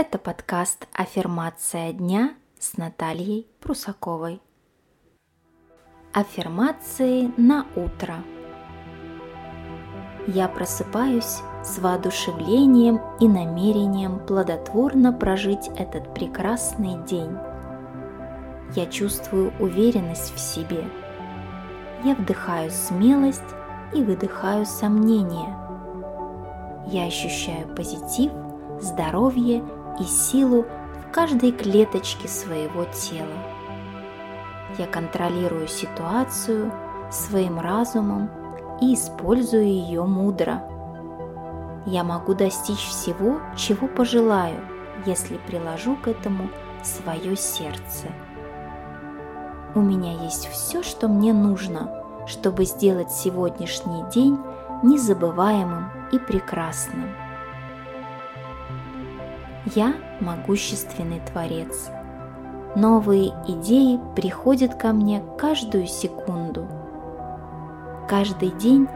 Это подкаст «Аффирмация дня» с Натальей Прусаковой. Аффирмации на утро. Я просыпаюсь с воодушевлением и намерением плодотворно прожить этот прекрасный день. Я чувствую уверенность в себе. Я вдыхаю смелость и выдыхаю сомнения. Я ощущаю позитив, здоровье и силу в каждой клеточке своего тела. Я контролирую ситуацию своим разумом и использую ее мудро. Я могу достичь всего, чего пожелаю, если приложу к этому свое сердце. У меня есть все, что мне нужно, чтобы сделать сегодняшний день незабываемым и прекрасным. Я могущественный Творец. Новые идеи приходят ко мне каждую секунду. Каждый день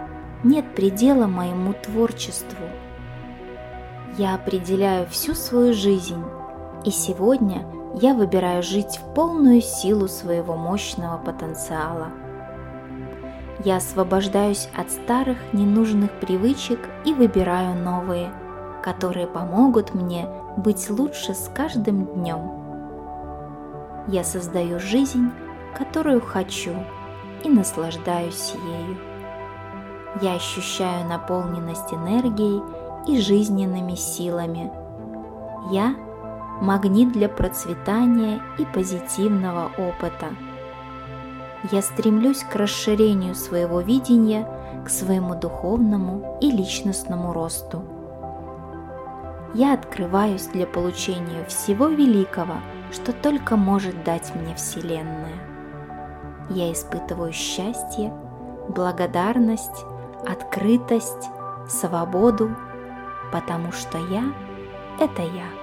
нет предела моему творчеству. Я определяю всю свою жизнь, и сегодня я выбираю жить в полную силу своего мощного потенциала. Я освобождаюсь от старых ненужных привычек и выбираю новые, которые помогут мне быть лучше с каждым днем. Я создаю жизнь, которую хочу, и наслаждаюсь ею. Я ощущаю наполненность энергией и жизненными силами. Я – магнит для процветания и позитивного опыта. Я стремлюсь к расширению своего видения, к своему духовному и личностному росту – я открываюсь для получения всего великого, что только может дать мне Вселенная. Я испытываю счастье, благодарность, открытость, свободу, потому что я – это я.